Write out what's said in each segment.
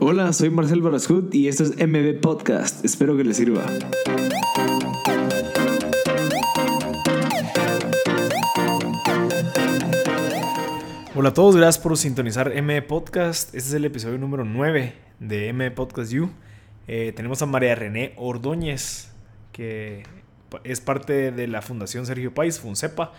Hola, soy Marcel Barascut y esto es MB Podcast. Espero que les sirva. Hola a todos, gracias por sintonizar MB Podcast. Este es el episodio número 9 de MB Podcast You. Eh, tenemos a María René Ordóñez, que es parte de la Fundación Sergio País, FUNCEPA,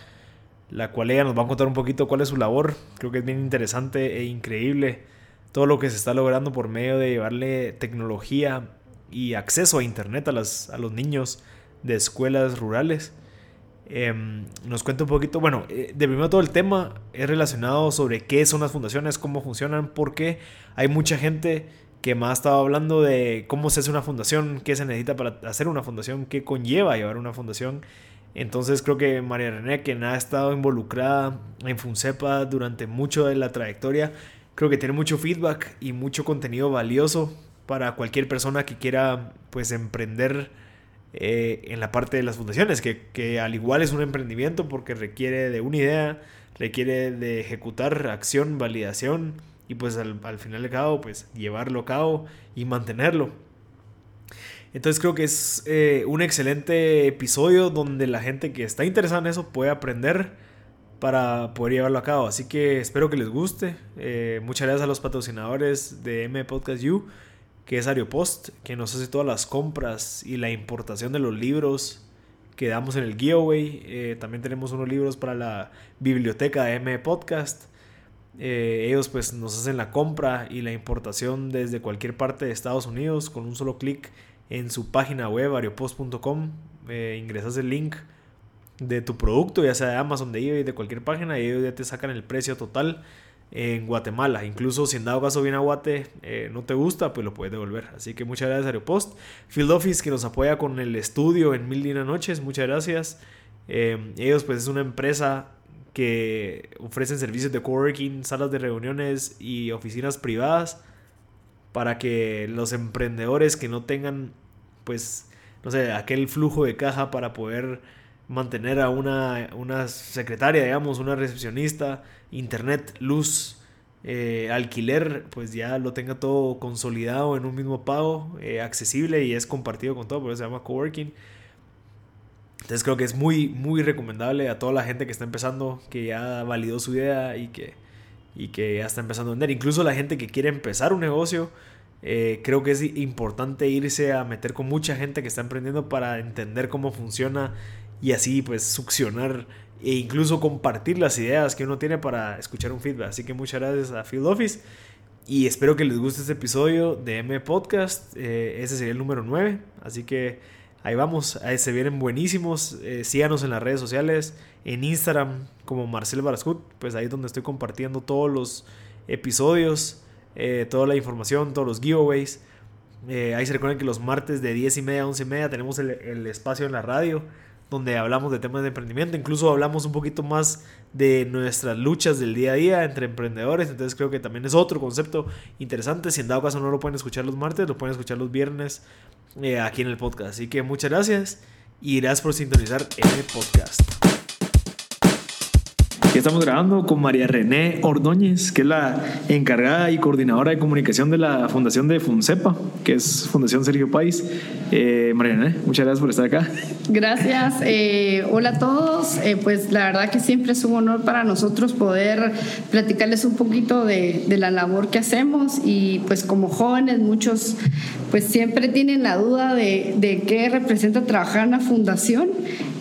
la cual ella nos va a contar un poquito cuál es su labor. Creo que es bien interesante e increíble todo lo que se está logrando por medio de llevarle tecnología y acceso a Internet a, las, a los niños de escuelas rurales. Em, nos cuenta un poquito, bueno, eh, de primero todo el tema es relacionado sobre qué son las fundaciones, cómo funcionan, porque hay mucha gente que más estaba hablando de cómo se hace una fundación, qué se necesita para hacer una fundación, qué conlleva llevar una fundación. Entonces creo que María René, que ha estado involucrada en Funcepa durante mucho de la trayectoria, creo que tiene mucho feedback y mucho contenido valioso para cualquier persona que quiera pues emprender eh, en la parte de las fundaciones, que, que, al igual es un emprendimiento porque requiere de una idea, requiere de ejecutar acción, validación y pues al, al final de cabo pues llevarlo a cabo y mantenerlo. Entonces creo que es eh, un excelente episodio donde la gente que está interesada en eso puede aprender para poder llevarlo a cabo. Así que espero que les guste. Eh, muchas gracias a los patrocinadores de M Podcast You, que es Ariopost, que nos hace todas las compras y la importación de los libros que damos en el giveaway. Eh, también tenemos unos libros para la biblioteca de M Podcast. Eh, ellos pues nos hacen la compra y la importación desde cualquier parte de Estados Unidos con un solo clic en su página web ariopost.com. ingresas el link de tu producto, ya sea de Amazon, de eBay, de cualquier página, y ellos ya te sacan el precio total en Guatemala. Incluso si en dado caso viene a Guate eh, no te gusta, pues lo puedes devolver. Así que muchas gracias Aeropost. Field Office que nos apoya con el estudio en Mil Dina Noches, muchas gracias. Eh, ellos pues es una empresa que ofrecen servicios de coworking, salas de reuniones y oficinas privadas para que los emprendedores que no tengan pues no sé, aquel flujo de caja para poder mantener a una, una secretaria, digamos, una recepcionista, internet, luz, eh, alquiler, pues ya lo tenga todo consolidado en un mismo pago, eh, accesible y es compartido con todo, por eso se llama coworking. Entonces creo que es muy, muy recomendable a toda la gente que está empezando, que ya validó su idea y que, y que ya está empezando a vender. Incluso la gente que quiere empezar un negocio, eh, creo que es importante irse a meter con mucha gente que está emprendiendo para entender cómo funciona y así pues succionar e incluso compartir las ideas que uno tiene para escuchar un feedback. Así que muchas gracias a Field Office y espero que les guste este episodio de M Podcast. Eh, ese sería el número 9, así que ahí vamos, ahí se vienen buenísimos. Eh, síganos en las redes sociales, en Instagram como Marcel Barascut, pues ahí es donde estoy compartiendo todos los episodios, eh, toda la información, todos los giveaways. ahí se recuerden que los martes de 10 y media a 11 y media tenemos el espacio en la radio donde hablamos de temas de emprendimiento, incluso hablamos un poquito más de nuestras luchas del día a día entre emprendedores, entonces creo que también es otro concepto interesante, si en dado caso no lo pueden escuchar los martes, lo pueden escuchar los viernes eh, aquí en el podcast, así que muchas gracias y gracias por sintonizar el podcast estamos grabando con María René Ordóñez, que es la encargada y coordinadora de comunicación de la Fundación de FUNCEPA, que es Fundación Sergio País. Eh, María René, muchas gracias por estar acá. Gracias. Eh, hola a todos. Eh, pues la verdad que siempre es un honor para nosotros poder platicarles un poquito de, de la labor que hacemos y pues como jóvenes muchos pues siempre tienen la duda de, de qué representa trabajar en una fundación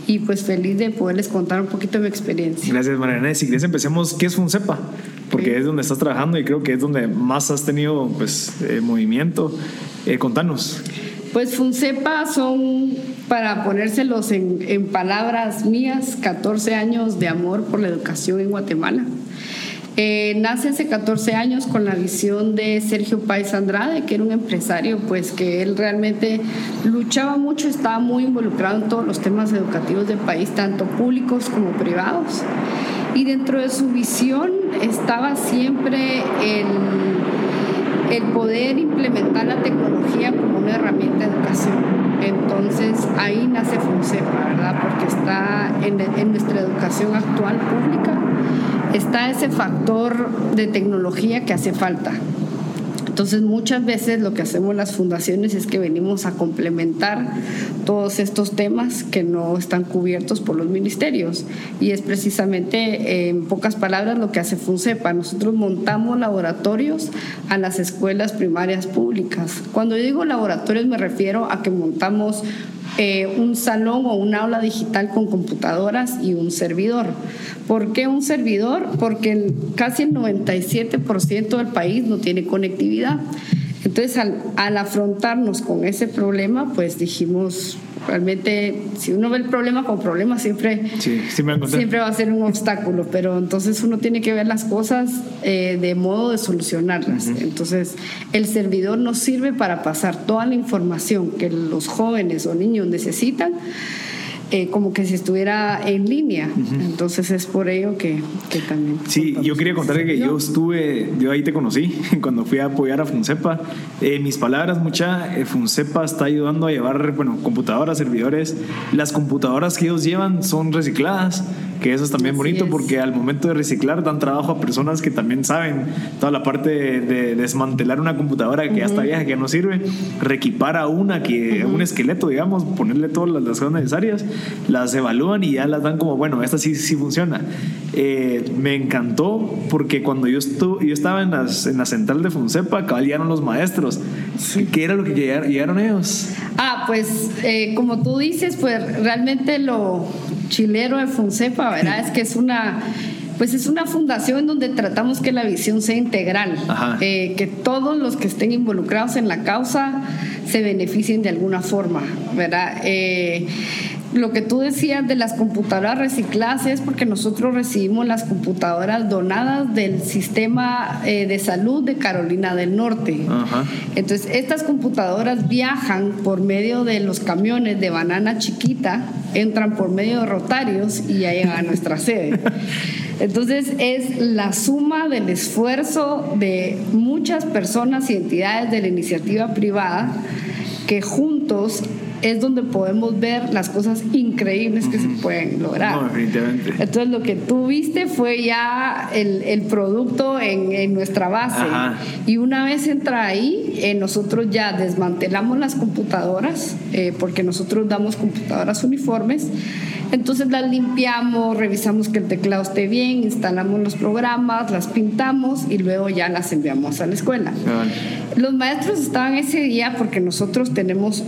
y pues feliz de poderles contar un poquito de mi experiencia. Gracias Mariana. Si quieres empecemos, ¿qué es FUNCEPA? Porque es donde estás trabajando y creo que es donde más has tenido pues eh, movimiento. Eh, contanos. Pues FUNCEPA son, para ponérselos en, en palabras mías, 14 años de amor por la educación en Guatemala. Eh, nace hace 14 años con la visión de Sergio Páez Andrade, que era un empresario, pues que él realmente luchaba mucho, estaba muy involucrado en todos los temas educativos del país, tanto públicos como privados. Y dentro de su visión estaba siempre el, poder implementar la tecnología como una herramienta de educación. Entonces ahí nace FUNCEPA, ¿verdad? Porque está en nuestra educación actual pública, está ese factor de tecnología que hace falta. Entonces muchas veces lo que hacemos las fundaciones es que venimos a complementar todos estos temas que no están cubiertos por los ministerios. Y es precisamente, en pocas palabras, lo que hace FUNCEPA. Nosotros montamos laboratorios a las escuelas primarias públicas. Cuando digo laboratorios me refiero a que montamos eh, un salón o un aula digital con computadoras y un servidor. ¿Por qué un servidor? Porque casi el 97% del país no tiene conectividad. Entonces, al, al, afrontarnos con ese problema, pues dijimos, realmente, si uno ve el problema como problema, siempre, sí, siempre va a ser un obstáculo, pero entonces uno tiene que ver las cosas eh, de modo de solucionarlas. Uh -huh. Entonces, el servidor nos sirve para pasar toda la información que los jóvenes o niños necesitan eh, como que si estuviera en línea. Uh -huh. Entonces es por ello que, que también... Sí, yo quería contarle que yo estuve, yo ahí te conocí cuando fui a apoyar a FUNCEPA. Eh, mis palabras, mucha, eh, FUNCEPA está ayudando a llevar, bueno, computadoras, servidores. Las computadoras que ellos llevan son recicladas, que eso es también Así bonito es. porque al momento de reciclar dan trabajo a personas que también saben toda la parte de, de desmantelar una computadora que uh -huh. ya está vieja, que ya no sirve, reequipar a una, que, uh -huh. un esqueleto, digamos, ponerle todas las, las cosas necesarias las evalúan y ya las dan como, bueno, esta sí, sí funciona. Eh, me encantó porque cuando yo, estuve, yo estaba en, las, en la central de Fonsepa, llegaron los maestros. ¿Qué era lo que llegaron, llegaron ellos? Ah, pues eh, como tú dices, pues realmente lo chilero de Fonsepa, ¿verdad? es que es una pues es una fundación donde tratamos que la visión sea integral, eh, que todos los que estén involucrados en la causa se beneficien de alguna forma, ¿verdad? Eh, lo que tú decías de las computadoras recicladas es porque nosotros recibimos las computadoras donadas del sistema eh, de salud de Carolina del Norte. Ajá. Entonces, estas computadoras viajan por medio de los camiones de banana chiquita, entran por medio de rotarios y ya llegan a nuestra sede. Entonces es la suma del esfuerzo de muchas personas y entidades de la iniciativa privada que juntos es donde podemos ver las cosas increíbles que uh -huh. se pueden lograr. No, definitivamente. Entonces lo que tú viste fue ya el, el producto en, en, nuestra base. Ajá. Y una vez entra ahí, eh, nosotros ya desmantelamos las computadoras, eh, porque nosotros damos computadoras uniformes. Entonces las limpiamos, revisamos que el teclado esté bien, instalamos los programas, las pintamos y luego ya las enviamos a la escuela. Los maestros estaban ese día porque nosotros tenemos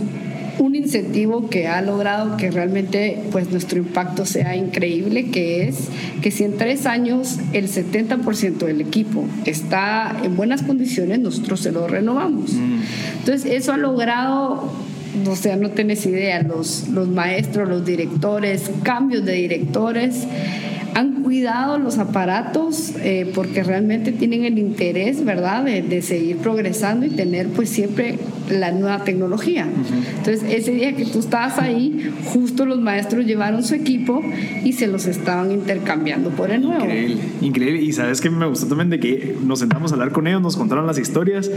un incentivo que ha logrado que realmente pues nuestro impacto sea increíble, que es que si en tres años el 70% del equipo está en buenas condiciones, nosotros se lo renovamos. Mm. Entonces eso ha logrado o sea, no tenés idea, los, los maestros, los directores, cambios de directores, han cuidado los aparatos eh, porque realmente tienen el interés, ¿verdad?, de, de, seguir progresando y tener pues siempre la nueva tecnología. Entonces, ese día que tú estabas ahí, justo los maestros llevaron su equipo y se los estaban intercambiando por el nuevo. Increíble, increíble. Y sabes que me gustó también de que nos sentamos a hablar con ellos, nos contaron las historias,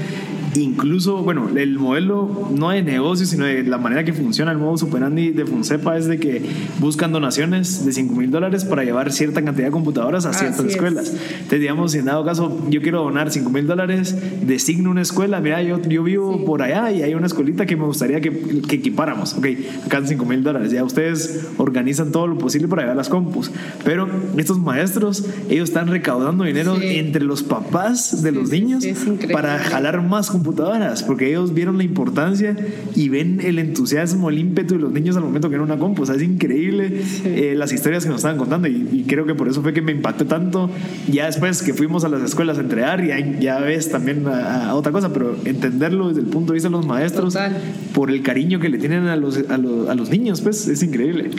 incluso, bueno, el modelo no de negocio, sino de la manera que funciona el modo superandi de Funcepa es de que buscan donaciones de 5 mil dólares para llevar cierta cantidad de computadoras a ciertas Así escuelas. Es. Entonces, digamos, si en dado caso yo quiero donar 5 mil dólares, designo una escuela, mira, yo, yo vivo sí. por allá y hay una escuelita que me gustaría que, que equipáramos. Ok, acá son 5 mil dólares. Ya ustedes organizan todo lo posible para llevar las compus. Pero estos maestros, ellos están recaudando dinero sí. entre los papás de los niños para jalar más computadoras, porque ellos vieron la importancia y ven el entusiasmo, el ímpetu de los niños al momento que era una compu. O sea, es increíble eh, las historias que nos estaban contando y, y creo que por eso fue que me impactó tanto. Ya después que fuimos a las escuelas a entregar, ya, ya ves también a, a, otra cosa, pero entenderlo desde el punto de vista de los maestros, Total. por el cariño que le tienen a los, a los, a los niños, pues es increíble.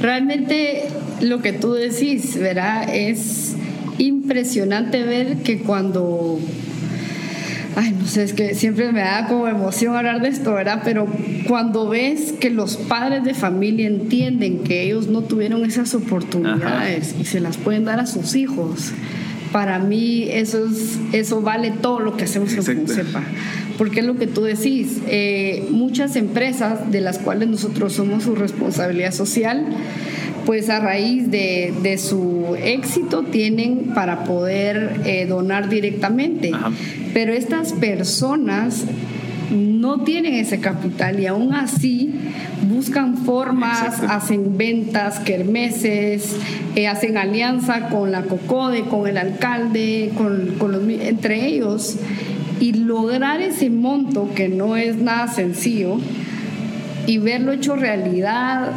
Realmente lo que tú decís, ¿verdad? Es impresionante ver que cuando ay, no sé, es que siempre me da como emoción hablar de esto, ¿verdad? Pero cuando ves que los padres de familia entienden que ellos no tuvieron esas oportunidades y se las pueden dar a sus hijos, para mí eso, es, eso vale todo lo que hacemos en FUNCEPA. Porque es lo que tú decís, eh, muchas empresas de las cuales nosotros somos su responsabilidad social, pues a raíz de, de su éxito tienen para poder eh, donar directamente. Pero estas personas no tienen ese capital y aún así buscan formas, hacen ventas, kermeses, eh, hacen alianza con la COCODE, con el alcalde, con, con los, entre ellos. Y lograr ese monto que no es nada sencillo y verlo hecho realidad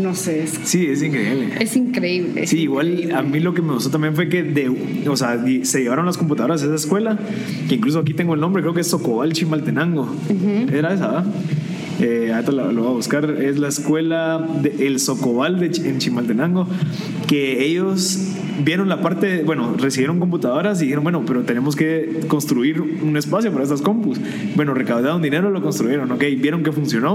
no sé. sí, es increíble. Es increíble. sí, igual a mí lo que me gustó también fue que de, o sea, se llevaron las computadoras a esa escuela, que incluso aquí tengo el nombre, creo que es Socobal Chimaltenango. Era esa, ¿verdad? eh, ahorita lo, voy a buscar, es la escuela de El Socobal de, en Chimaltenango, que ellos vieron la parte, bueno, recibieron computadoras y dijeron, bueno, pero tenemos que construir un espacio para estas compus. Bueno, recaudaron dinero, lo construyeron, ok, vieron que funcionó,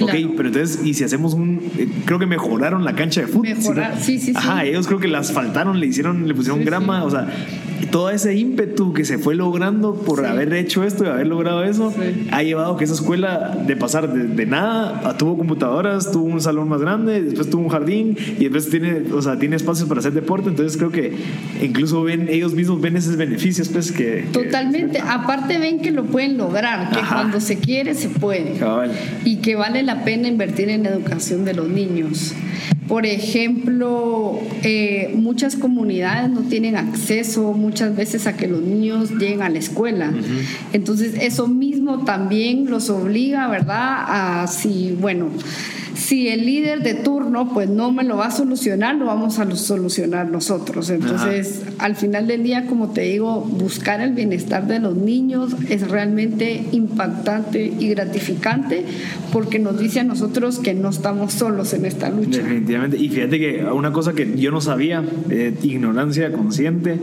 ok, pero entonces, y si hacemos un, eh, creo que mejoraron la cancha de fútbol. Mejorar, sí, sí, sí. Ajá, ellos creo que las faltaron, le hicieron, le pusieron grama, o sea, todo ese ímpetu que se fue logrando por haber hecho esto y haber logrado eso, ha llevado que esa escuela de pasar de, nada a tuvo computadoras, tuvo un salón más grande, después tuvo un jardín y después tiene, o sea, tiene espacios para hacer deporte, entonces creo que incluso ven ellos mismos ven esos beneficios pues que totalmente, aparte ven que lo pueden lograr, que cuando se quiere se puede y que vale la pena invertir en la educación de los niños. Por ejemplo, eh, muchas comunidades no tienen acceso muchas veces a que los niños lleguen a la escuela. Entonces, eso mismo también los obliga, ¿verdad? A si, bueno, si el líder de turno pues no me lo va a solucionar, lo vamos a solucionar nosotros. Entonces, al final del día, como te digo, buscar el bienestar de los niños es realmente impactante y gratificante porque nos dice a nosotros que no estamos solos en esta lucha. Definitivamente. Y fíjate que una cosa que yo no sabía, eh, ignorancia consciente,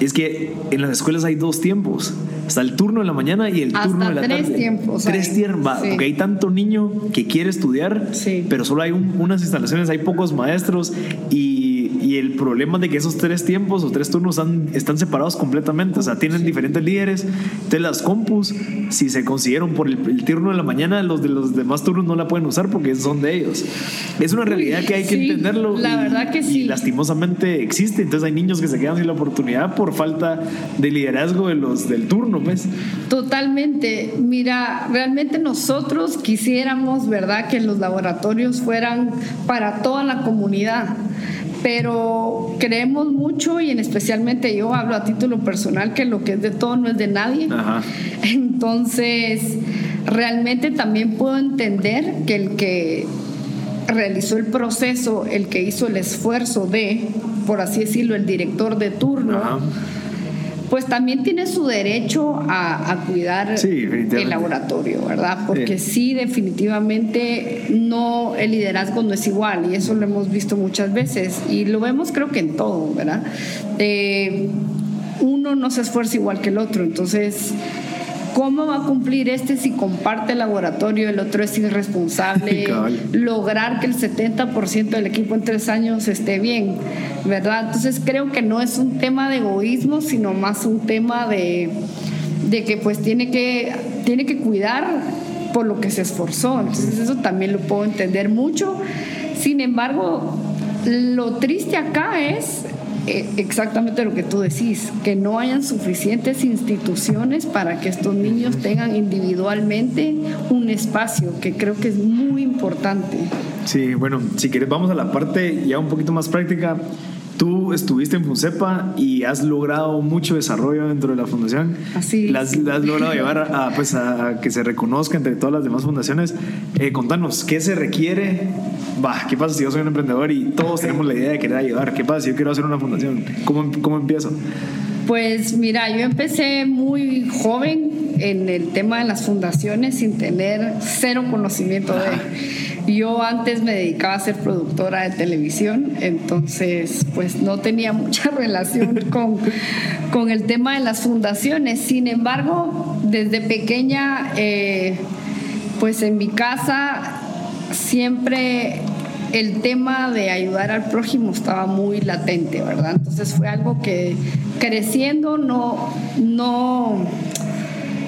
es que en las escuelas hay dos tiempos. Está el turno de la mañana y el turno de la tres tarde. Tiempos, tres tiempos. Porque hay tanto niño que quiere estudiar, pero solo hay unas instalaciones, hay pocos maestros y y el problema de que esos tres tiempos o tres turnos están, separados completamente, o sea, tienen diferentes líderes. Entonces las compus, si se consiguieron por el, turno de la mañana, los de los demás turnos no la pueden usar porque son de ellos. Es una realidad que hay que entenderlo. La y, verdad que sí. Y lastimosamente existe, entonces hay niños que se quedan sin la oportunidad por falta de liderazgo de los del turno, pues. Totalmente. Mira, realmente nosotros quisiéramos, ¿verdad?, que los laboratorios fueran para toda la comunidad pero creemos mucho y en especialmente yo hablo a título personal que lo que es de todo no es de nadie. Entonces, realmente también puedo entender que el que realizó el proceso, el que hizo el esfuerzo de, por así decirlo, el director de turno, pues también tiene su derecho a, cuidar el laboratorio, ¿verdad? Porque sí. definitivamente no, el liderazgo no es igual y eso lo hemos visto muchas veces y lo vemos creo que en todo, ¿verdad? Eh, uno no se esfuerza igual que el otro, entonces ¿Cómo va a cumplir este si comparte el laboratorio, el otro es irresponsable? lograr que el 70% del equipo en tres años esté bien, ¿verdad? Entonces creo que no es un tema de egoísmo, sino más un tema de, de que pues tiene que, tiene que cuidar por lo que se esforzó. Entonces eso también lo puedo entender mucho. Sin embargo, lo triste acá es exactamente lo que tú decís, que no hayan suficientes instituciones para que estos niños tengan individualmente un espacio, que creo que es muy importante. Sí, bueno, si quieres vamos a la parte ya un poquito más práctica. Tú estuviste en FUNCEPA y has logrado mucho desarrollo dentro de la fundación. Así. Las, has logrado llevar a, pues a, que se reconozca entre todas las demás fundaciones. Eh, contanos, ¿qué se requiere? Va, ¿qué pasa si yo soy un emprendedor y todos tenemos la idea de querer ayudar? ¿Qué pasa si yo quiero hacer una fundación? ¿Cómo, cómo empiezo? Pues mira, yo empecé muy joven en el tema de las fundaciones sin tener cero conocimiento de Yo antes me dedicaba a ser productora de televisión, entonces pues no tenía mucha relación con, con el tema de las fundaciones. Sin embargo, desde pequeña, eh, pues en mi casa siempre el tema de ayudar al prójimo estaba muy latente, ¿verdad? Entonces fue algo que creciendo no, no,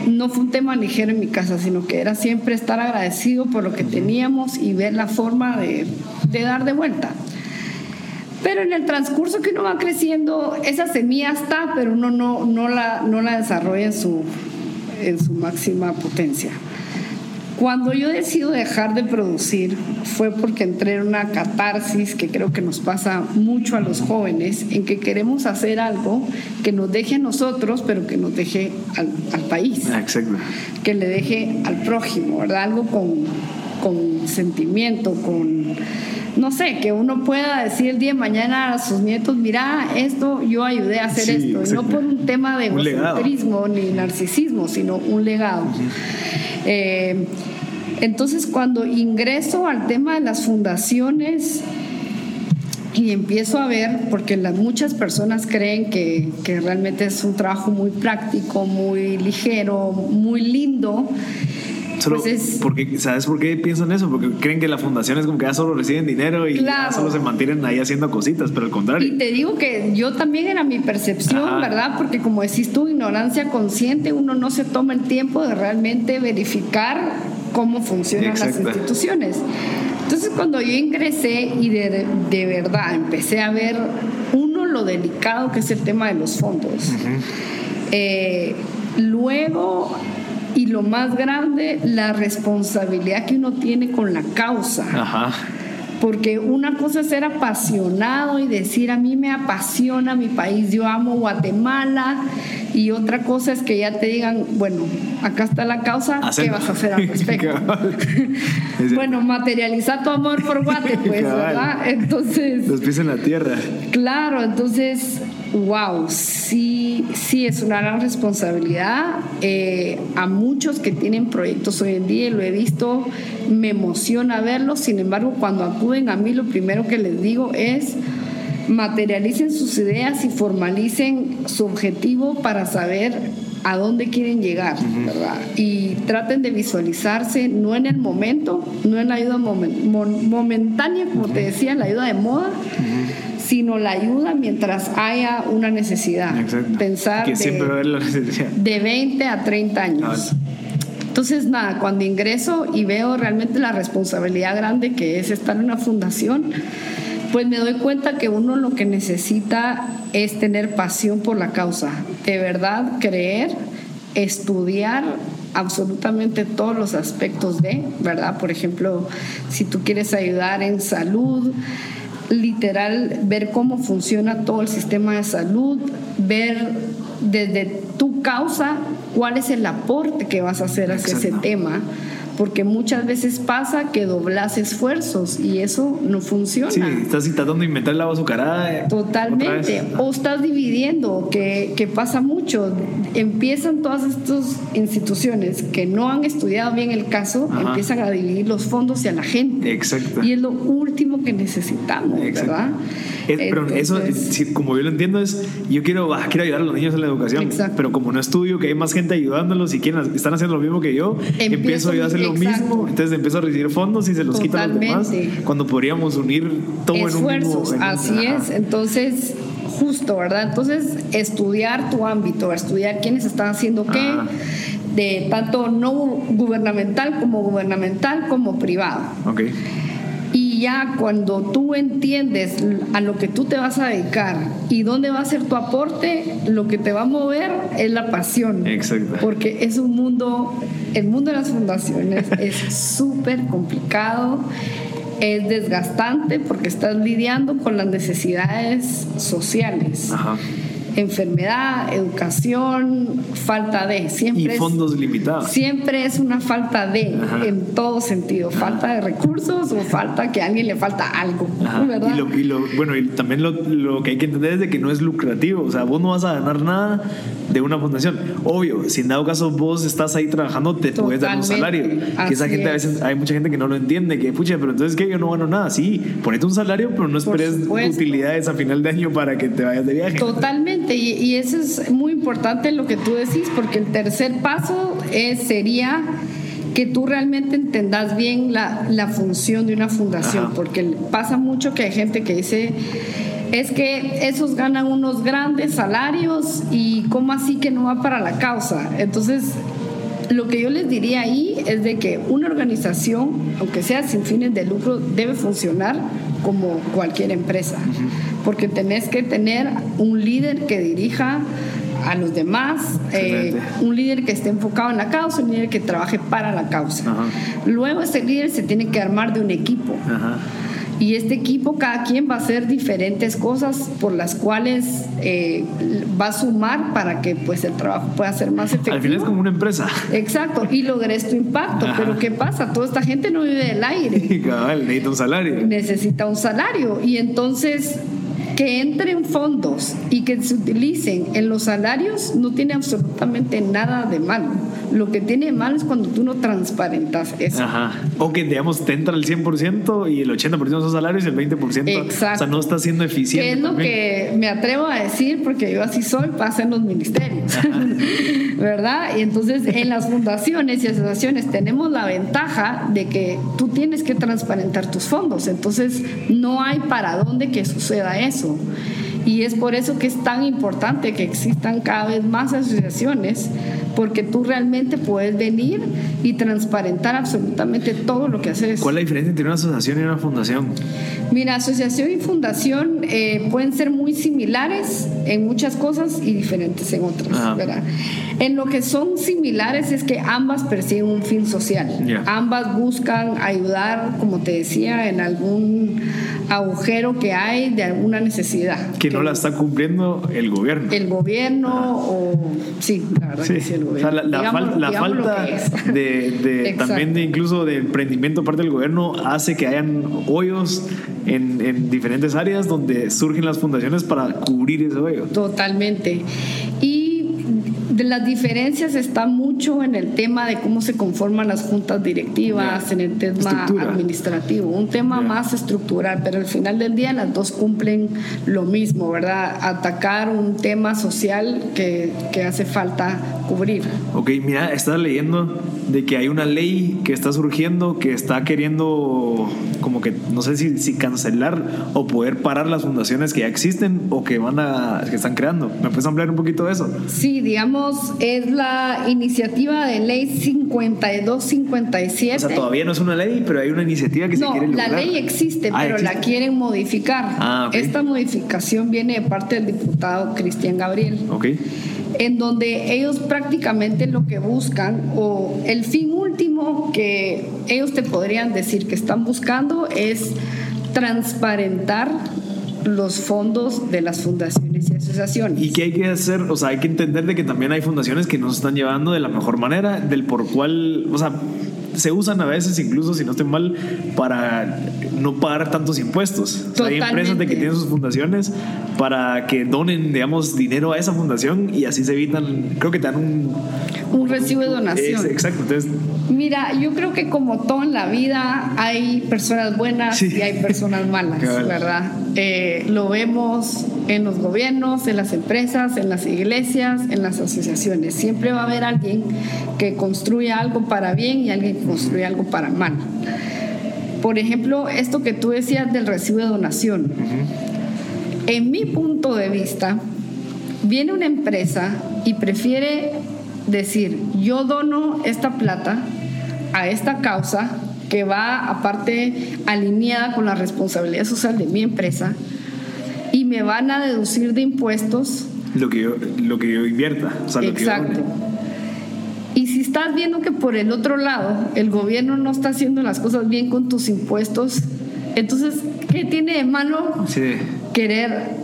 no fue un tema ligero en mi casa, sino que era siempre estar agradecido por lo que teníamos y ver la forma de, dar de vuelta. Pero en el transcurso que uno va creciendo, esa semilla está, pero uno no, no, la, no la desarrolla en su, en su máxima potencia. Cuando yo decido dejar de producir fue porque entré en una catarsis que creo que nos pasa mucho a los jóvenes, en que queremos hacer algo que nos deje a nosotros, pero que nos deje al, país. Ah, exacto. Que le deje al prójimo, ¿verdad? Algo con, con sentimiento, con no sé, que uno pueda decir el día de mañana a sus nietos, mira, esto yo ayudé a hacer esto, y no por un tema de egocentrismo ni narcisismo, sino un legado. Eh, entonces, cuando ingreso al tema de las fundaciones y empiezo a ver, porque las, muchas personas creen que, que realmente es un trabajo muy práctico, muy ligero, muy lindo, pues porque, ¿Sabes por qué piensan eso? Porque creen que la fundación es como que ya solo reciben dinero y ya solo se mantienen ahí haciendo cositas, pero al contrario. Y te digo que yo también era mi percepción, ¿verdad? Porque como decís tú, ignorancia consciente, uno no se toma el tiempo de realmente verificar cómo funcionan las instituciones. Entonces cuando yo ingresé y de, de, verdad empecé a ver, uno, lo delicado que es el tema de los fondos. Eh, luego y lo más grande, la responsabilidad que uno tiene con la causa. Ajá. Porque una cosa es ser apasionado y decir, a mí me apasiona mi país, yo amo Guatemala, y otra cosa es que ya te digan, bueno, acá está la causa, ¿qué vas a hacer al respecto? bueno, materializar tu amor por Guate, pues, ¿verdad? Entonces... Los pies en la tierra. Claro, entonces, wow, sí, sí es una gran responsabilidad. Eh, a muchos que tienen proyectos hoy en día, lo he visto, me emociona verlos, sin embargo, cuando acuden a mí, lo primero que les digo es materialicen sus ideas y formalicen su objetivo para saber a dónde quieren llegar, ¿verdad? Y traten de visualizarse no en el momento, no en la ayuda momentánea, como te decía, la ayuda de moda, sino la ayuda mientras haya una necesidad. Pensar que de, la necesidad. de 20 a 30 años. Entonces, nada, cuando ingreso y veo realmente la responsabilidad grande que es estar en una fundación, pues me doy cuenta que uno lo que necesita es tener pasión por la causa, de verdad creer, estudiar absolutamente todos los aspectos de, ¿verdad? Por ejemplo, si tú quieres ayudar en salud, literal, ver cómo funciona todo el sistema de salud, ver desde tu causa cuál es el aporte que vas a hacer hacia ese tema porque muchas veces pasa que doblas esfuerzos y eso no funciona. Sí, estás tratando de inventar la azucarada. Totalmente. O estás dividiendo, que, que, pasa mucho. Empiezan todas estas instituciones que no han estudiado bien el caso, empiezan a dividir los fondos y a la gente. Exacto. Y es lo último que necesitamos, ¿verdad? pero eso, como yo lo entiendo, es yo quiero, ah, quiero ayudar a los niños en la educación, Exacto. pero como no estudio que hay más gente ayudándolos y quieren, están haciendo lo mismo que yo, empiezo a ayudar lo mismo, entonces empiezo a recibir fondos y se los quitan los demás, cuando podríamos unir todo en un mismo. así es, entonces justo, ¿verdad? Entonces estudiar tu ámbito, estudiar quiénes están haciendo qué. de tanto no gubernamental como gubernamental como privado. Okay ya cuando tú entiendes a lo que tú te vas a dedicar y dónde va a ser tu aporte, lo que te va a mover es la pasión. Exacto. Porque es un mundo, el mundo de las fundaciones es súper complicado, es desgastante porque estás lidiando con las necesidades sociales. Ajá enfermedad, educación, falta de. Siempre y fondos limitados. Siempre es una falta de, en todo sentido. Falta de recursos o falta que a alguien le falta algo. ¿verdad? Y, lo, bueno, y también lo, que hay que entender es de que no es lucrativo. O sea, vos no vas a ganar nada de una fundación. Obvio, si en dado caso vos estás ahí trabajando, te puedes dar un salario. Que esa gente a veces, hay mucha gente que no lo entiende, que pucha, pero entonces que yo no gano nada. Sí, ponete un salario, pero no esperes utilidades a final de año para que te vayas de viaje. Totalmente, y, y eso es muy importante lo que tú decís, porque el tercer paso es, sería que tú realmente entendas bien la, la función de una fundación, porque pasa mucho que hay gente que dice, es que esos ganan unos grandes salarios y cómo así que no va para la causa. Entonces, lo que yo les diría ahí es de que una organización, aunque sea sin fines de lucro, debe funcionar como cualquier empresa, porque tenés que tener un líder que dirija a los demás, eh, un líder que esté enfocado en la causa, un líder que trabaje para la causa. Luego ese líder se tiene que armar de un equipo. Y este equipo, cada quien va a hacer diferentes cosas por las cuales eh, va a sumar para que pues, el trabajo pueda ser más efectivo. Al final es como una empresa. Exacto, y logres tu impacto. Pero ¿qué pasa? Toda esta gente no vive del aire. necesita un salario. Necesita un salario. Y entonces que entren fondos y que se utilicen en los salarios no tiene absolutamente nada de malo. Lo que tiene de malo es cuando tú no transparentas eso. Ajá. O que, digamos, te entra el 100% y el 80% de esos salarios y el 20%. Exacto. O sea, no está siendo eficiente. Que es lo que me atrevo a decir, porque yo así soy, pasa en los ministerios. ¿Verdad? Y entonces en las fundaciones y asociaciones tenemos la ventaja de que tú tienes que transparentar tus fondos. Entonces no hay para dónde que suceda eso. Y es por eso que es tan importante que existan cada vez más asociaciones, porque tú realmente puedes venir y transparentar absolutamente todo lo que haces. ¿Cuál es la diferencia entre una asociación y una fundación? Mira, asociación y fundación eh, pueden ser muy similares en muchas cosas y diferentes en otras, ¿verdad? En lo que son similares es que ambas persiguen un fin social. Ambas buscan ayudar, como te decía, en algún agujero que hay de alguna necesidad. Que, no la está cumpliendo el gobierno. El gobierno o... Sí, la verdad que sí, el gobierno. O sea, la, falta de, también de incluso de emprendimiento parte del gobierno hace que hayan hoyos en, en diferentes áreas donde surgen las fundaciones para cubrir ese hoyo. Totalmente. Y de las diferencias está mucho en el tema de cómo se conforman las juntas directivas, en el tema administrativo, un tema más estructural, pero al final del día las dos cumplen lo mismo, ¿verdad? Atacar un tema social que, que hace falta cubrir. Ok, mira, estás leyendo de que hay una ley que está surgiendo que está queriendo como que no sé si, si cancelar o poder parar las fundaciones que ya existen o que van a que están creando. ¿Me puedes hablar un poquito de eso? Sí, digamos, es la iniciativa de ley 5257. O sea, todavía no es una ley, pero hay una iniciativa que se quiere lograr. la ley existe, ah, pero la quieren modificar. Ah, Esta modificación viene de parte del diputado Cristian Gabriel. Ok en donde ellos prácticamente lo que buscan o el fin último que ellos te podrían decir que están buscando es transparentar los fondos de las fundaciones y asociaciones. ¿Y qué hay que hacer? O sea, hay que entender de que también hay fundaciones que no se están llevando de la mejor manera, del por cual, o sea, se usan a veces, incluso si no estoy mal, para no pagar tantos impuestos. hay empresas de que tienen sus fundaciones para que donen, digamos, dinero a esa fundación y así se evitan, creo que te dan un... Un recibo de donación. exacto. Entonces, Mira, yo creo que como todo en la vida hay personas buenas y hay personas malas, ¿verdad? Eh, lo vemos en los gobiernos, en las empresas, en las iglesias, en las asociaciones. Siempre va a haber alguien que construye algo para bien y alguien que construye algo para mal. Por ejemplo, esto que tú decías del recibo de donación. En mi punto de vista, viene una empresa y prefiere decir, yo dono esta plata a esta causa que va aparte alineada con la responsabilidad social de mi empresa y me van a deducir de impuestos lo que yo, lo que yo invierta. Exacto. y si estás viendo que por el otro lado el gobierno no está haciendo las cosas bien con tus impuestos, entonces, ¿qué tiene de malo querer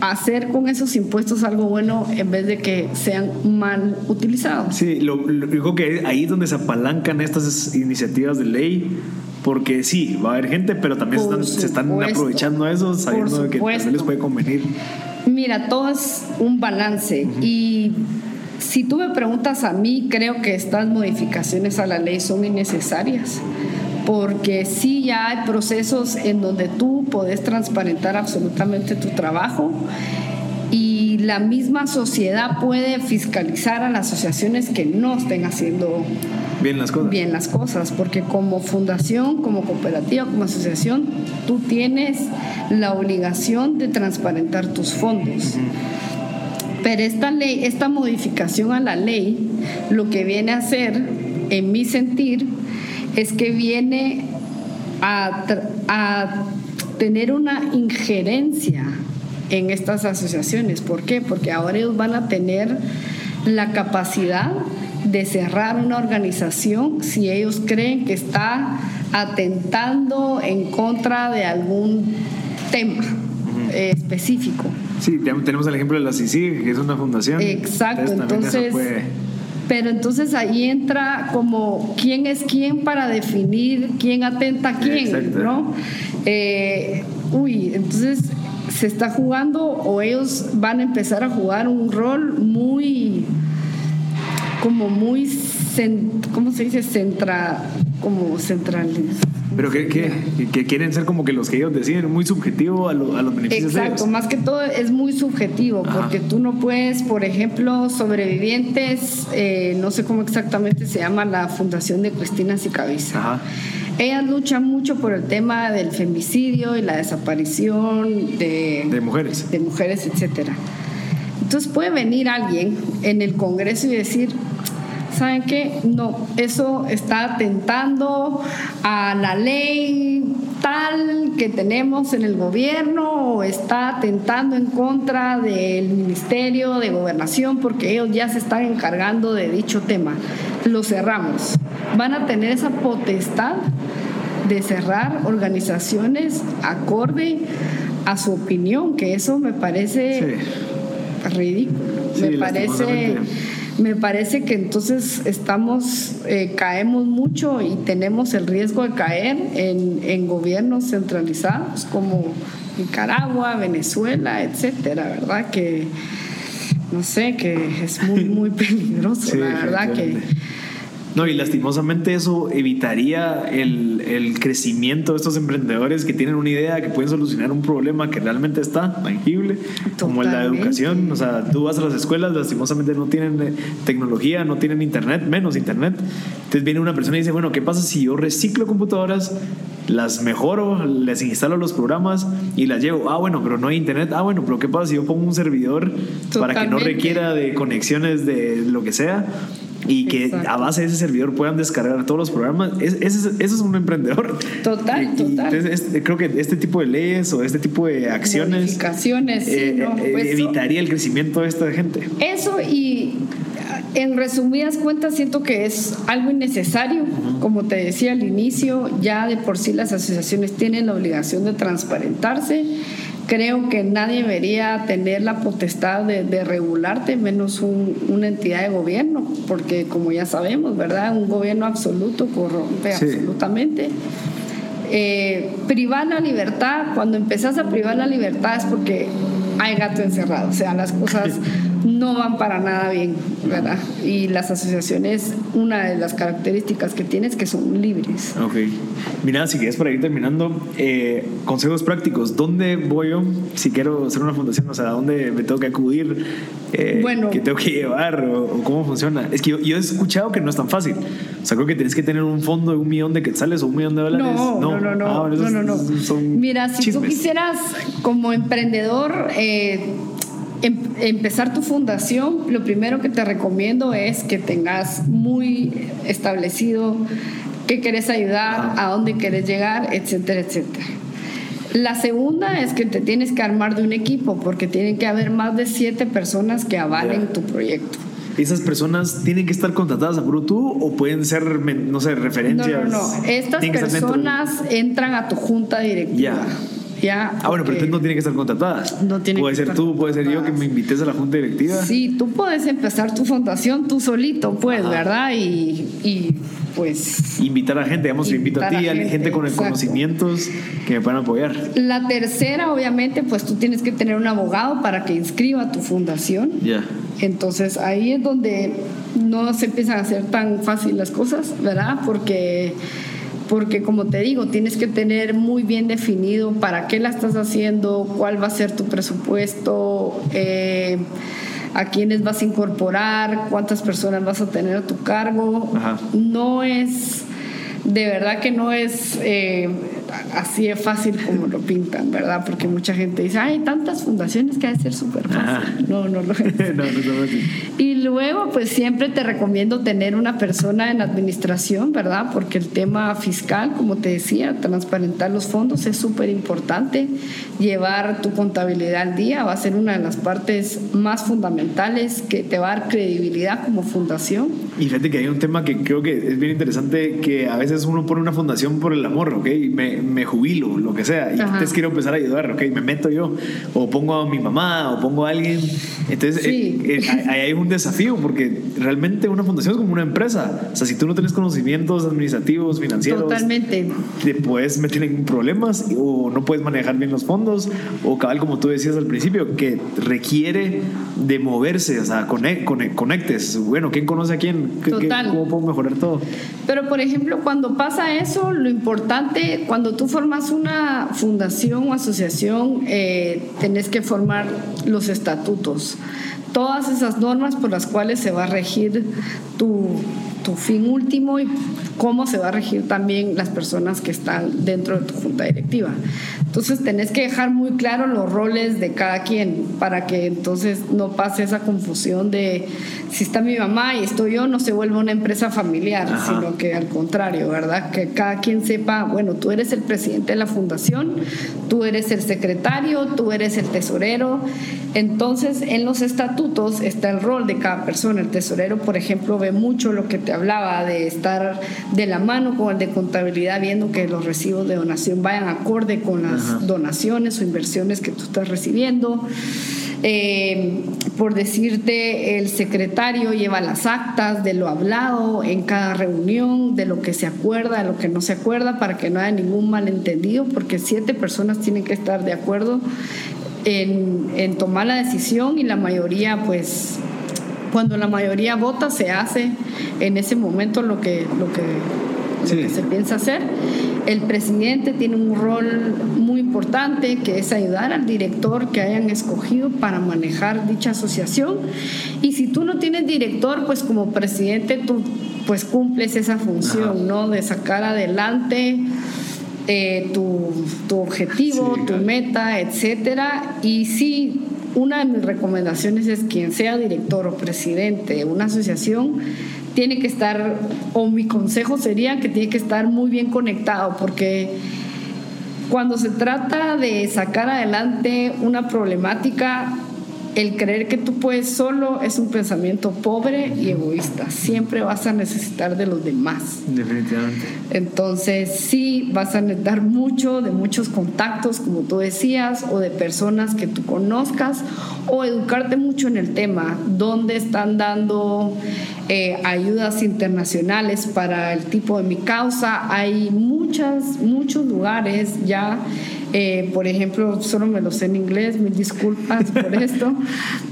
hacer con esos impuestos algo bueno en vez de que sean mal utilizados. Sí, lo, digo que ahí es donde se apalancan estas iniciativas de ley, porque sí, va a haber gente, pero también se están, aprovechando eso, sabiendo que les puede convenir. Mira, todo es un balance y si tú me preguntas a mí, creo que estas modificaciones a la ley son innecesarias porque sí ya hay procesos en donde tú podés transparentar absolutamente tu trabajo y la misma sociedad puede fiscalizar a las asociaciones que no estén haciendo bien las cosas. Bien las cosas, porque como fundación, como cooperativa, como asociación, tú tienes la obligación de transparentar tus fondos. Pero esta ley, esta modificación a la ley, lo que viene a hacer, en mi sentir, es que viene a, a tener una injerencia en estas asociaciones. ¿Por qué? Porque ahora ellos van a tener la capacidad de cerrar una organización si ellos creen que está atentando en contra de algún tema eh, específico. Sí, tenemos el ejemplo de la CICIG, que es una fundación. Exacto, entonces... Pero entonces ahí entra como quién es quién para definir quién atenta a quién, ¿no? Eh, uy, entonces se está jugando o ellos van a empezar a jugar un rol muy como muy, ¿cómo se dice? Centra, como centrales. Pero que, que, quieren ser como que los que ellos deciden, muy subjetivo a, los beneficios. Exacto, más que todo es muy subjetivo, porque tú no puedes, por ejemplo, sobrevivientes, eh, no sé cómo exactamente se llama la fundación de Cristina Sicaviza. Ajá. Ellas luchan mucho por el tema del femicidio y la desaparición de, de mujeres. De mujeres, etcétera. Entonces puede venir alguien en el Congreso y decir, ¿saben qué? No, eso está atentando a la ley tal que tenemos en el gobierno o está atentando en contra del Ministerio de Gobernación porque ellos ya se están encargando de dicho tema. Lo cerramos. Van a tener esa potestad de cerrar organizaciones acorde a su opinión, que eso me parece ridículo. me parece me parece que entonces estamos, eh, caemos mucho y tenemos el riesgo de caer en, en, gobiernos centralizados como Nicaragua, Venezuela, etcétera, ¿verdad? Que no sé, que es muy, muy peligroso, la verdad que no, y lastimosamente eso evitaría el, el, crecimiento de estos emprendedores que tienen una idea, que pueden solucionar un problema que realmente está tangible, como la educación. O sea, tú vas a las escuelas, lastimosamente no tienen eh, tecnología, no tienen internet, menos internet. Entonces viene una persona y dice, bueno, ¿qué pasa si yo reciclo computadoras, las mejoro, les instalo los programas y las llevo? Ah, bueno, pero no hay internet. Ah, bueno, pero ¿qué pasa si yo pongo un servidor para que no requiera de conexiones de lo que sea? Y que a base de ese servidor puedan descargar todos los programas. Ese es, un emprendedor. Total, total. Creo que este tipo de leyes o este tipo de acciones eh, eh, pues evitaría el crecimiento de esta gente. Eso y en resumidas cuentas siento que es algo innecesario. Como te decía al inicio, ya de por sí las asociaciones tienen la obligación de transparentarse creo que nadie debería tener la potestad de, regularte, menos una entidad de gobierno, porque como ya sabemos, ¿verdad? Un gobierno absoluto corrompe absolutamente. Eh, privar la libertad, cuando empezás a privar la libertad es porque hay gato encerrado, o sea, las cosas no van para nada bien, ¿verdad? Y las asociaciones, una de las características que tienen es que son libres. Ok. Mira, si quieres para ir terminando, eh, consejos prácticos, ¿dónde voy yo si quiero hacer una fundación? O sea, ¿a dónde me tengo que acudir? Eh, bueno. ¿Qué tengo que llevar? O, cómo funciona? Es que yo, he escuchado que no es tan fácil. O sea, creo que tienes que tener un fondo de un millón de quetzales o un millón de dólares. No, no, no, no. Ah, no, no, no. Mira, si tú quisieras como emprendedor... Eh, Em, empezar tu fundación, lo primero que te recomiendo es que tengas muy establecido qué querés ayudar, a dónde querés llegar, etcétera, etcétera. La segunda es que te tienes que armar de un equipo porque tienen que haber más de siete personas que avalen tu proyecto. ¿Esas personas tienen que estar contratadas a tú o pueden ser, no sé, referencias? No, no, no. Estas personas entran a tu junta directiva. Ah, bueno, pero no tiene que estar contratada. No tiene puede ser tú, puede ser yo que me invites a la junta directiva. Sí, tú puedes empezar tu fundación tú solito, pues, ¿verdad? Y, pues... Invitar a gente, digamos, invito a ti, a gente, gente con el conocimientos que me puedan apoyar. La tercera, obviamente, pues tú tienes que tener un abogado para que inscriba tu fundación. Ya. Entonces ahí es donde no se empiezan a hacer tan fácil las cosas, ¿verdad? Porque porque como te digo, tienes que tener muy bien definido para qué la estás haciendo, cuál va a ser tu presupuesto, eh, a quiénes vas a incorporar, cuántas personas vas a tener a tu cargo. No es, de verdad que no es eh, así de fácil como lo pintan, ¿verdad? Porque mucha gente dice, hay tantas fundaciones que ha de ser súper fácil. No, no lo es. no, no, y luego, pues siempre te recomiendo tener una persona en administración, ¿verdad? Porque el tema fiscal, como te decía, transparentar los fondos es súper importante. Llevar tu contabilidad al día va a ser una de las partes más fundamentales que te va a dar credibilidad como fundación. Y fíjate que hay un tema que creo que es bien interesante, que a veces uno pone una fundación por el amor, ¿ok? Me, me jubilo, lo que sea, y entonces quiero empezar a ayudar, ok, me meto yo, o pongo a mi mamá, o pongo a alguien. Entonces, eh, eh, ahí hay un desafío, porque realmente una fundación es como una empresa. O sea, si tú no tienes conocimientos administrativos, financieros, Totalmente. te puedes meter en problemas, o no puedes manejar bien los fondos, o cabal, como tú decías al principio, que requiere de moverse, o sea, conectes. Bueno, ¿quién conoce a quién? Total. ¿Cómo puedo mejorar todo? Pero, por ejemplo, cuando pasa eso, lo importante, cuando cuando tú formas una fundación o asociación, eh, tenés que formar los estatutos, todas esas normas por las cuales se va a regir tu, tu fin último y cómo se va a regir también las personas que están dentro de tu junta directiva. Entonces tenés que dejar muy claro los roles de cada quien para que entonces no pase esa confusión de si está mi mamá y estoy yo, no se vuelva una empresa familiar, sino que al contrario, ¿verdad? Que cada quien sepa, bueno, tú eres el presidente de la fundación, tú eres el secretario, tú eres el tesorero. Entonces en los estatutos está el rol de cada persona. El tesorero, por ejemplo, ve mucho lo que te hablaba de estar de la mano con el de contabilidad, viendo que los recibos de donación vayan acorde con las donaciones o inversiones que tú estás recibiendo. Eh, por decirte, el secretario lleva las actas de lo hablado en cada reunión, de lo que se acuerda, de lo que no se acuerda, para que no haya ningún malentendido, porque siete personas tienen que estar de acuerdo en, en tomar la decisión y la mayoría, pues, cuando la mayoría vota, se hace en ese momento lo que, lo que, se piensa hacer. El presidente tiene un rol muy importante que es ayudar al director que hayan escogido para manejar dicha asociación. Y si tú no tienes director, pues como presidente tú pues cumples esa función, ¿no? De sacar adelante eh, tu, tu, objetivo, tu meta, etcétera. Y sí, una de mis recomendaciones es quien sea director o presidente de una asociación tiene que estar, o mi consejo sería que tiene que estar muy bien conectado, porque cuando se trata de sacar adelante una problemática, el creer que tú puedes solo es un pensamiento pobre y egoísta. Siempre vas a necesitar de los demás. Definitivamente. Entonces sí vas a necesitar mucho de muchos contactos, como tú decías, o de personas que tú conozcas, o educarte mucho en el tema, dónde están dando eh, ayudas internacionales para el tipo de mi causa. Hay muchas, muchos lugares ya eh, por ejemplo, solo me lo sé en inglés, mil disculpas por esto,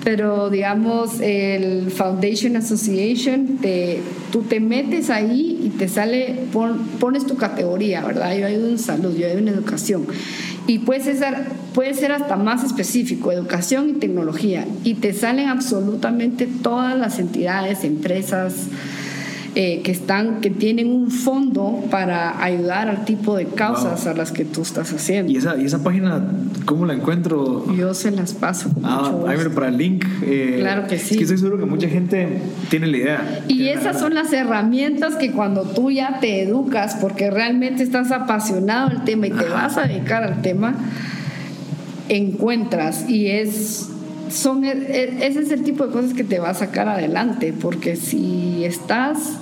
pero digamos, el Foundation Association, te, tú te metes ahí y te sale, pones tu categoría, ¿verdad? Yo ayudo en salud, yo ayudo en educación. Y puede ser, puede ser hasta más específico, educación y tecnología. Y te salen absolutamente todas las entidades, empresas, eh, que están, que tienen un fondo para ayudar al tipo de causas a las que tú estás haciendo. ¿Y esa, y esa página cómo la encuentro? Yo se las paso. ah, mucho para el link. Eh, claro que sí. Es que estoy seguro que mucha gente tiene la idea. Y esas son las herramientas que cuando tú ya te educas, porque realmente estás apasionado del tema y te vas a dedicar al tema, encuentras y es son e, e, ese es el tipo de cosas que te va a sacar adelante porque si estás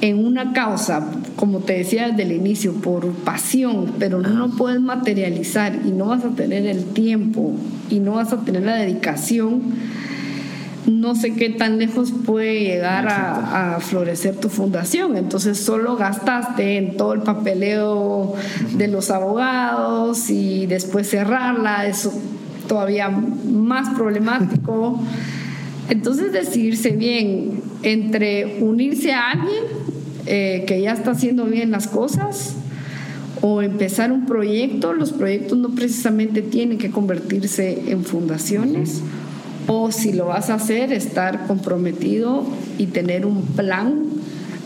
en una causa, como te decía desde el inicio, por pasión, pero no puedes materializar y no vas a tener el tiempo y no vas a tener la dedicación, no sé qué tan lejos puede llegar a, florecer tu fundación. Entonces solo gastaste en todo el papeleo de los abogados y después cerrarla, eso todavía más problemático. Entonces decidirse bien entre unirse a alguien eh, que ya está haciendo bien las cosas o empezar un proyecto, los proyectos no precisamente tienen que convertirse en fundaciones o si lo vas a hacer, estar comprometido y tener un plan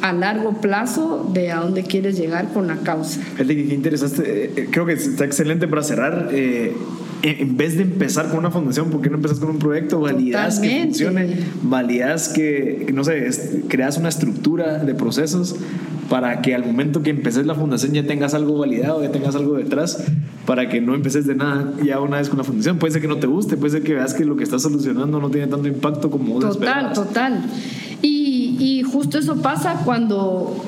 a largo plazo de a dónde quieres llegar con la causa. Qué interesante, eh, creo que está excelente para cerrar. Eh, en vez de empezar con una fundación, ¿por qué no empezas con un proyecto? Validas que funcione, validas que, no sé, creas una estructura de procesos para que al momento que empeces la fundación ya tengas algo validado, ya tengas algo detrás, para que no empeces de nada ya una vez con la fundación. Puede ser que no te guste, puede ser que veas que lo que estás solucionando no tiene tanto impacto como Total, total. Y, y justo eso pasa cuando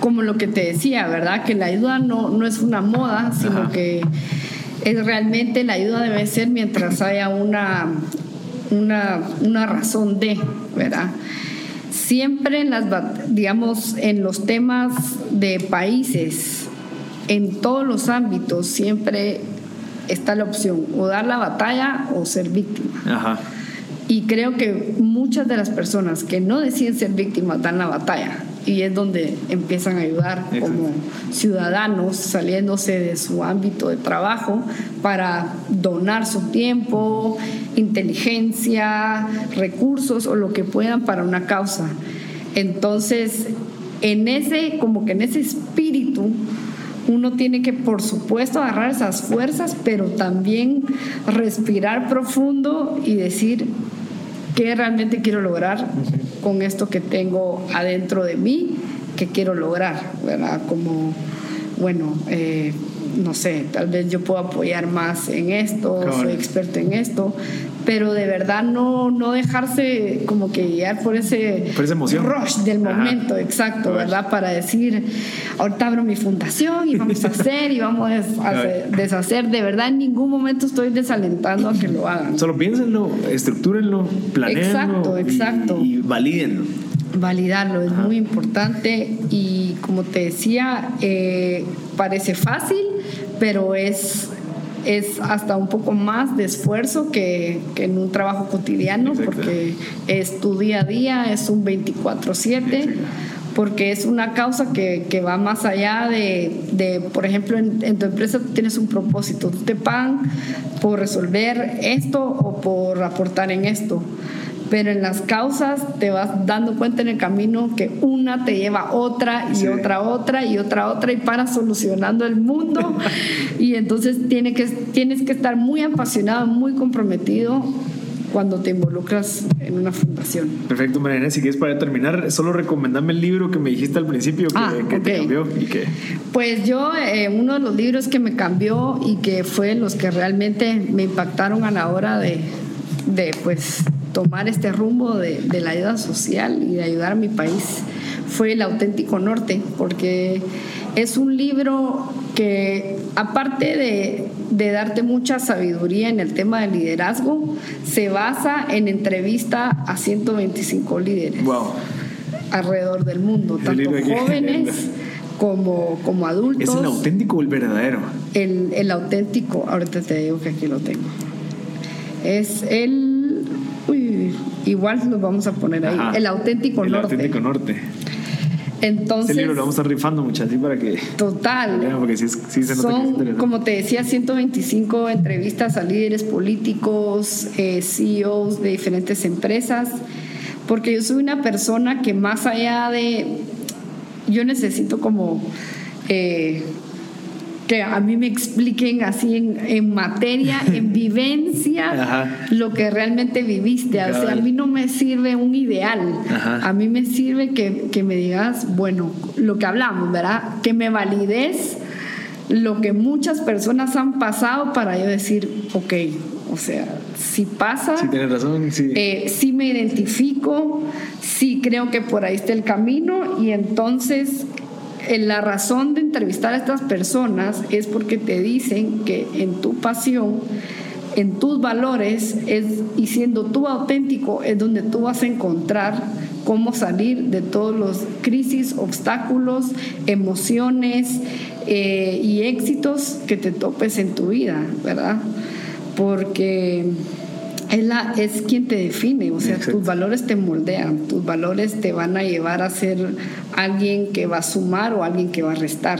como lo que te decía, ¿verdad? Que la ayuda no, no es una moda, sino que es realmente la ayuda debe ser mientras haya una, una, una razón de, ¿verdad? siempre en las, digamos, en los temas de países, en todos los ámbitos, siempre está la opción o dar la batalla o ser víctima. Y creo que muchas de las personas que no deciden ser víctimas dan la batalla y es donde empiezan a ayudar como ciudadanos saliéndose de su ámbito de trabajo para donar su tiempo, inteligencia, recursos o lo que puedan para una causa. Entonces, en ese, como que en ese espíritu, uno tiene que, por supuesto, agarrar esas fuerzas, pero también respirar profundo y decir, qué realmente quiero lograr con esto que tengo adentro de mí, que quiero lograr, ¿verdad? Como, bueno, eh, no sé, tal vez yo puedo apoyar más en esto, soy experto en esto, pero de verdad no, no dejarse como que guiar por ese por esa emoción. rush del momento, exacto, ¿verdad? Para decir, ahorita abro mi fundación y vamos a hacer y vamos a deshacer. De verdad, en ningún momento estoy desalentando a que lo hagan. Solo piénsenlo, estructúrenlo, planeenlo. Exacto, exacto. Y, valídenlo. Validarlo es muy importante y como te decía, eh, parece fácil, pero es es hasta un poco más de esfuerzo que, en un trabajo cotidiano, porque es tu día a día, es un 24/7, porque es una causa que, va más allá de, por ejemplo, en, tu empresa tienes un propósito, te pagan por resolver esto o por aportar en esto pero en las causas te vas dando cuenta en el camino que una te lleva a otra y otra otra y otra otra y para solucionando el mundo y entonces tiene que, tienes que estar muy apasionado, muy comprometido cuando te involucras en una fundación. Perfecto, Mariana. Si quieres para terminar, solo recomendame el libro que me dijiste al principio que, ah, te cambió y que... Pues yo, eh, uno de los libros que me cambió y que fue los que realmente me impactaron a la hora de, de pues tomar este rumbo de, la ayuda social y de ayudar a mi país fue El auténtico norte, porque es un libro que aparte de, darte mucha sabiduría en el tema del liderazgo, se basa en entrevista a 125 líderes alrededor del mundo, tanto jóvenes como, como adultos. ¿Es el auténtico o el verdadero? El, el auténtico, ahorita te digo que aquí lo tengo. Es el igual nos vamos a poner ahí. El auténtico norte. El auténtico norte. Entonces. Este libro lo vamos a estar rifando así para que. Total. Porque sí, sí se nota Son, como te decía, 125 entrevistas a líderes políticos, eh, CEOs de diferentes empresas. Porque yo soy una persona que más allá de. Yo necesito como. Eh, que a mí me expliquen así en, materia, en vivencia, lo que realmente viviste. O sea, a mí no me sirve un ideal. A mí me sirve que, que, me digas, bueno, lo que hablamos, ¿verdad? Que me valides lo que muchas personas han pasado para yo decir, ok, o sea, si pasa, sí, tienes razón, sí. Eh, sí me identifico, sí creo que por ahí está el camino y entonces la razón de entrevistar a estas personas es porque te dicen que en tu pasión en tus valores es, y siendo tú auténtico es donde tú vas a encontrar cómo salir de todos los crisis, obstáculos, emociones eh, y éxitos que te topes en tu vida, ¿verdad? Porque es, la, es quien te define, o sea, tus valores te moldean, tus valores te van a llevar a ser alguien que va a sumar o alguien que va a restar.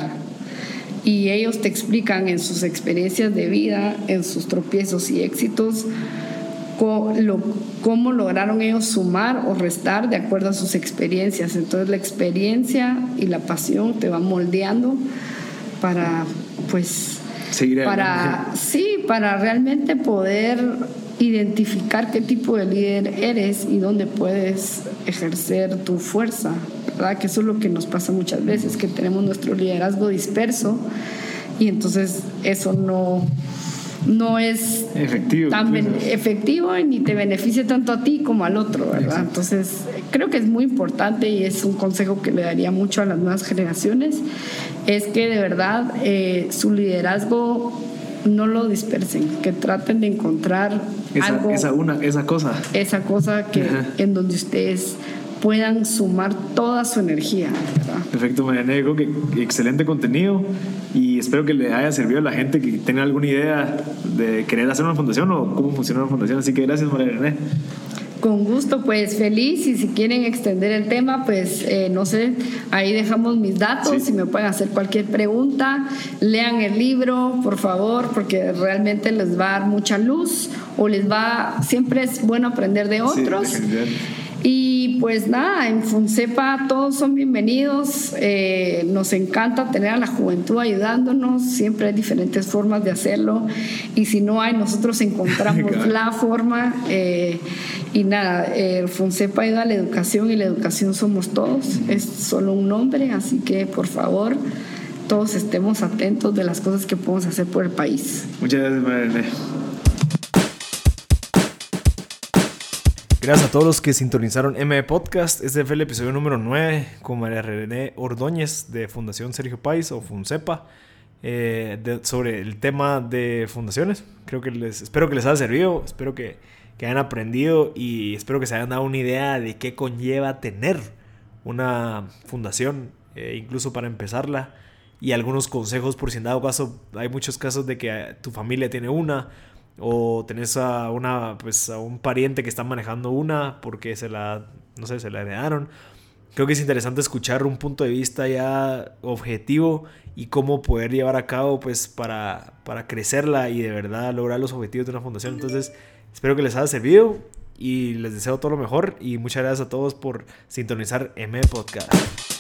Y ellos te explican en sus experiencias de vida, en sus tropiezos y éxitos, cómo, lograron ellos sumar o restar de acuerdo a sus experiencias. Entonces la experiencia y la pasión te van moldeando para, pues, Seguir para, sí, para realmente poder identificar qué tipo de líder eres y dónde puedes ejercer tu fuerza, ¿verdad? Que eso es lo que nos pasa muchas veces, que tenemos nuestro liderazgo disperso y entonces eso no, no es efectivo, tan efectivo ni te beneficia tanto a ti como al otro, ¿verdad? Entonces creo que es muy importante y es un consejo que le daría mucho a las nuevas generaciones, es que de verdad eh, su liderazgo no lo dispersen, que traten de encontrar esa, algo, esa, una, esa cosa. Esa cosa que, en donde ustedes puedan sumar toda su energía. Perfecto, Mariana. que excelente contenido y espero que le haya servido a la gente que tenga alguna idea de querer hacer una fundación o cómo funciona una fundación. Así que gracias, Mariana. Con gusto, pues feliz y si quieren extender el tema, pues eh, no sé, ahí dejamos mis datos si me pueden hacer cualquier pregunta, lean el libro, por favor, porque realmente les va a dar mucha luz o les va, siempre es bueno aprender de otros. Y pues nada, en Funcepa todos son bienvenidos. Eh, nos encanta tener a la juventud ayudándonos. Siempre hay diferentes formas de hacerlo. Y si no hay, nosotros encontramos la forma. Eh, y nada, el Funcepa ayuda a la educación y la educación somos todos. Es solo un nombre, así que por favor todos estemos atentos de las cosas que podemos hacer por el país. Muchas gracias, María Gracias a todos los que sintonizaron M Podcast. Este fue el episodio número 9 con María René Ordóñez de Fundación Sergio País o Funcepa eh, sobre el tema de fundaciones. Creo que les, espero que les haya servido, espero que, que hayan aprendido y espero que se hayan dado una idea de qué conlleva tener una fundación, eh, incluso para empezarla. Y algunos consejos por si en dado caso, hay muchos casos de que tu familia tiene una o tenés a una pues a un pariente que está manejando una porque se la no sé se la heredaron creo que es interesante escuchar un punto de vista ya objetivo y cómo poder llevar a cabo pues para para crecerla y de verdad lograr los objetivos de una fundación entonces espero que les haya servido y les deseo todo lo mejor y muchas gracias a todos por sintonizar M Podcast